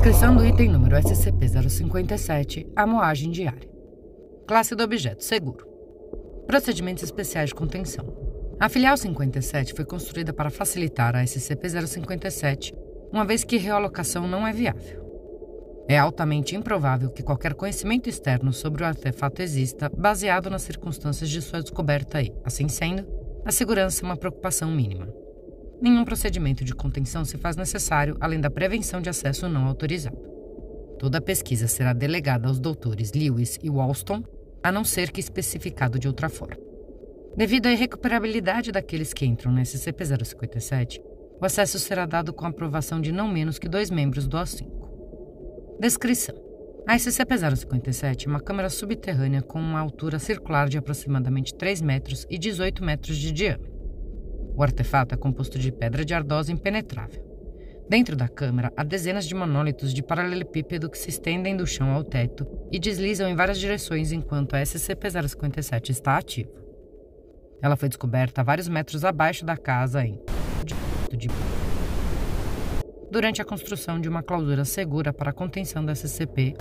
Transcrição do item número SCP-057, a moagem diária. Classe do objeto, seguro. Procedimentos especiais de contenção. A filial 57 foi construída para facilitar a SCP-057, uma vez que realocação não é viável. É altamente improvável que qualquer conhecimento externo sobre o artefato exista baseado nas circunstâncias de sua descoberta e, assim sendo, a segurança é uma preocupação mínima. Nenhum procedimento de contenção se faz necessário além da prevenção de acesso não autorizado. Toda a pesquisa será delegada aos doutores Lewis e Walston, a não ser que especificado de outra forma. Devido à irrecuperabilidade daqueles que entram na SCP-057, o acesso será dado com a aprovação de não menos que dois membros do O5. Descrição: A SCP-057 é uma câmara subterrânea com uma altura circular de aproximadamente 3 metros e 18 metros de diâmetro. O artefato é composto de pedra de ardósia impenetrável. Dentro da câmara há dezenas de monólitos de paralelepípedo que se estendem do chão ao teto e deslizam em várias direções enquanto a SCP-057 está ativa. Ela foi descoberta a vários metros abaixo da casa em durante a construção de uma clausura segura para a contenção do SCP.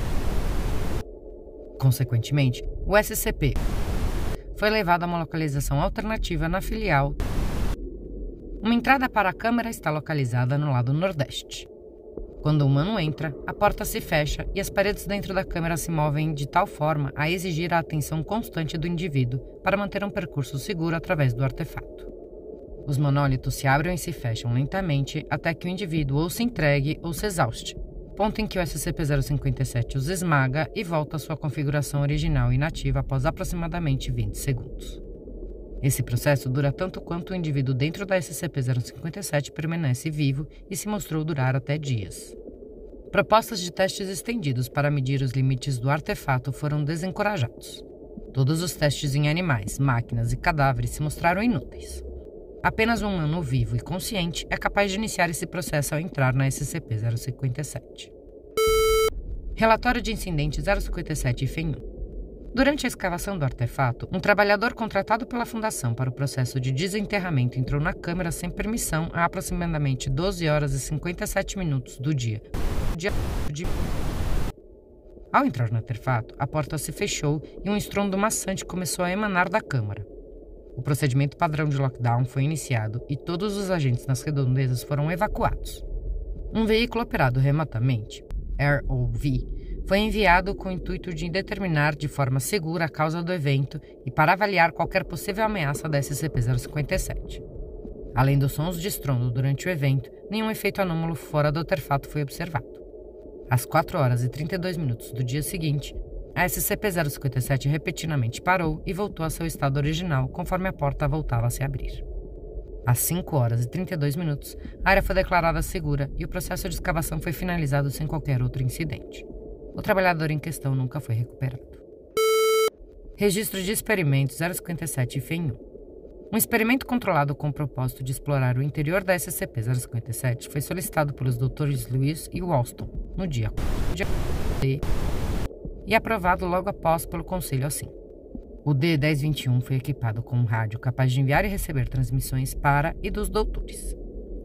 Consequentemente, o SCP foi levado a uma localização alternativa na filial uma entrada para a câmara está localizada no lado nordeste. Quando o humano entra, a porta se fecha e as paredes dentro da câmara se movem de tal forma a exigir a atenção constante do indivíduo para manter um percurso seguro através do artefato. Os monólitos se abrem e se fecham lentamente até que o indivíduo ou se entregue ou se exauste, ponto em que o SCP-057 os esmaga e volta à sua configuração original inativa após aproximadamente 20 segundos. Esse processo dura tanto quanto o indivíduo dentro da SCP-057 permanece vivo e se mostrou durar até dias. Propostas de testes estendidos para medir os limites do artefato foram desencorajados. Todos os testes em animais, máquinas e cadáveres se mostraram inúteis. Apenas um humano vivo e consciente é capaz de iniciar esse processo ao entrar na SCP-057. Relatório de incidente 057 FEM 1 Durante a escavação do artefato, um trabalhador contratado pela Fundação para o processo de desenterramento entrou na câmara sem permissão a aproximadamente 12 horas e 57 minutos do dia. Ao entrar no artefato, a porta se fechou e um estrondo maçante começou a emanar da câmara. O procedimento padrão de lockdown foi iniciado e todos os agentes nas redondezas foram evacuados. Um veículo operado remotamente, ROV, foi enviado com o intuito de determinar de forma segura a causa do evento e para avaliar qualquer possível ameaça da SCP-057. Além dos sons de estrondo durante o evento, nenhum efeito anômalo fora do artefato foi observado. Às 4 horas e 32 minutos do dia seguinte, a SCP-057 repetidamente parou e voltou a seu estado original conforme a porta voltava a se abrir. Às 5 horas e 32 minutos, a área foi declarada segura e o processo de escavação foi finalizado sem qualquer outro incidente. O trabalhador em questão nunca foi recuperado. Registro de experimentos 057 FEM1. Um experimento controlado com o propósito de explorar o interior da SCP-057 foi solicitado pelos Drs. Lewis e Walston no dia D e aprovado logo após pelo Conselho assim. O D-1021 foi equipado com um rádio capaz de enviar e receber transmissões para e dos doutores.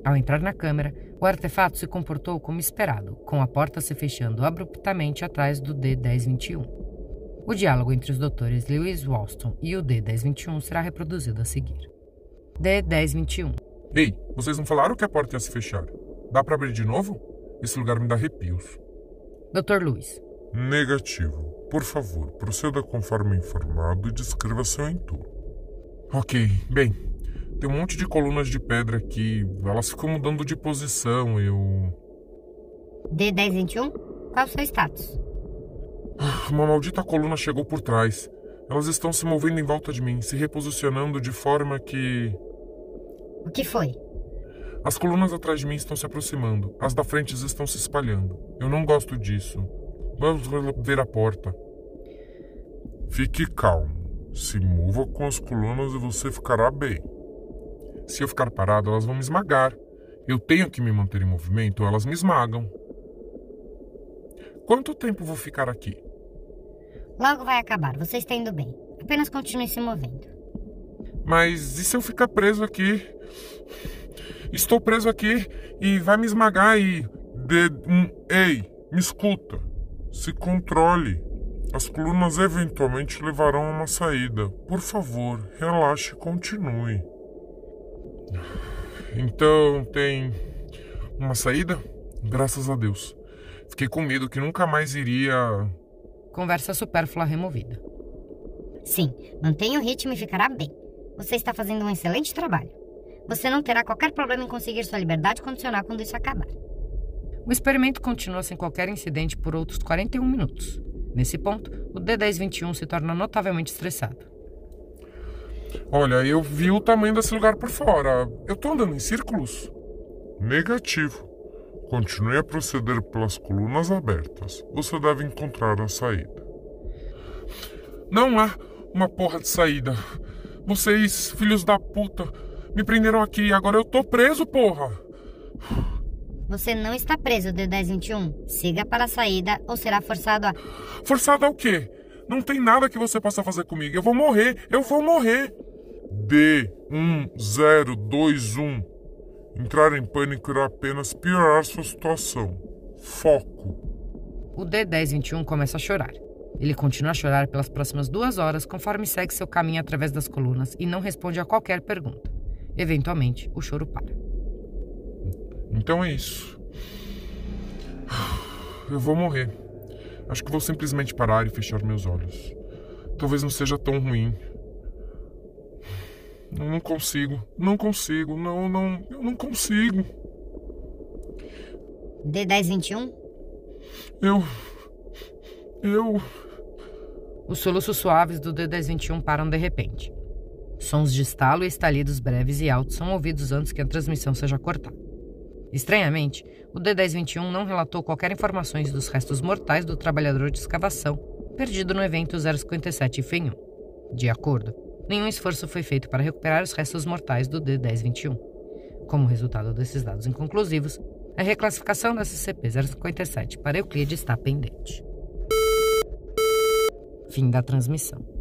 Ao entrar na câmera, o artefato se comportou como esperado, com a porta se fechando abruptamente atrás do D-1021. O diálogo entre os doutores Lewis Walston e o D-1021 será reproduzido a seguir. D-1021 Ei, vocês não falaram que a porta ia se fechar? Dá para abrir de novo? Esse lugar me dá arrepios. Dr. Lewis Negativo. Por favor, proceda conforme informado e descreva seu entorno. Ok, bem, tem um monte de colunas de pedra aqui. Elas ficam mudando de posição. Eu. D1021? Qual o seu status? Ah, uma maldita coluna chegou por trás. Elas estão se movendo em volta de mim, se reposicionando de forma que. O que foi? As colunas atrás de mim estão se aproximando, as da frente estão se espalhando. Eu não gosto disso. Vamos ver a porta. Fique calmo. Se mova com as colunas e você ficará bem. Se eu ficar parado, elas vão me esmagar. Eu tenho que me manter em movimento, ou elas me esmagam. Quanto tempo vou ficar aqui? Logo vai acabar, você está indo bem. Apenas continue se movendo. Mas e se eu ficar preso aqui? Estou preso aqui e vai me esmagar e. De... Ei, me escuta. Se controle. As colunas eventualmente levarão a uma saída. Por favor, relaxe e continue. Então tem uma saída? Graças a Deus. Fiquei com medo que nunca mais iria. Conversa supérflua removida. Sim, mantenha o ritmo e ficará bem. Você está fazendo um excelente trabalho. Você não terá qualquer problema em conseguir sua liberdade condicional quando isso acabar. O experimento continua sem qualquer incidente por outros 41 minutos. Nesse ponto, o D1021 se torna notavelmente estressado. Olha, eu vi o tamanho desse lugar por fora. Eu tô andando em círculos? Negativo. Continue a proceder pelas colunas abertas. Você deve encontrar a saída. Não há uma porra de saída. Vocês, filhos da puta, me prenderam aqui e agora eu tô preso, porra. Você não está preso, D1021. Siga para a saída ou será forçado a. Forçado ao quê? Não tem nada que você possa fazer comigo. Eu vou morrer. Eu vou morrer. D1021. Entrar em pânico irá apenas piorar sua situação. Foco. O D1021 começa a chorar. Ele continua a chorar pelas próximas duas horas conforme segue seu caminho através das colunas e não responde a qualquer pergunta. Eventualmente, o choro para. Então é isso. Eu vou morrer. Acho que vou simplesmente parar e fechar meus olhos. Talvez não seja tão ruim. Eu não consigo, não consigo, não, não, eu não consigo. D1021? Eu. Eu. Os soluços suaves do D1021 param de repente. Sons de estalo e estalidos breves e altos são ouvidos antes que a transmissão seja cortada. Estranhamente, o D1021 não relatou qualquer informações dos restos mortais do trabalhador de escavação perdido no evento 057 FEM 1. De acordo, nenhum esforço foi feito para recuperar os restos mortais do D1021. Como resultado desses dados inconclusivos, a reclassificação da SCP-057 para Euclide está pendente. Fim da transmissão.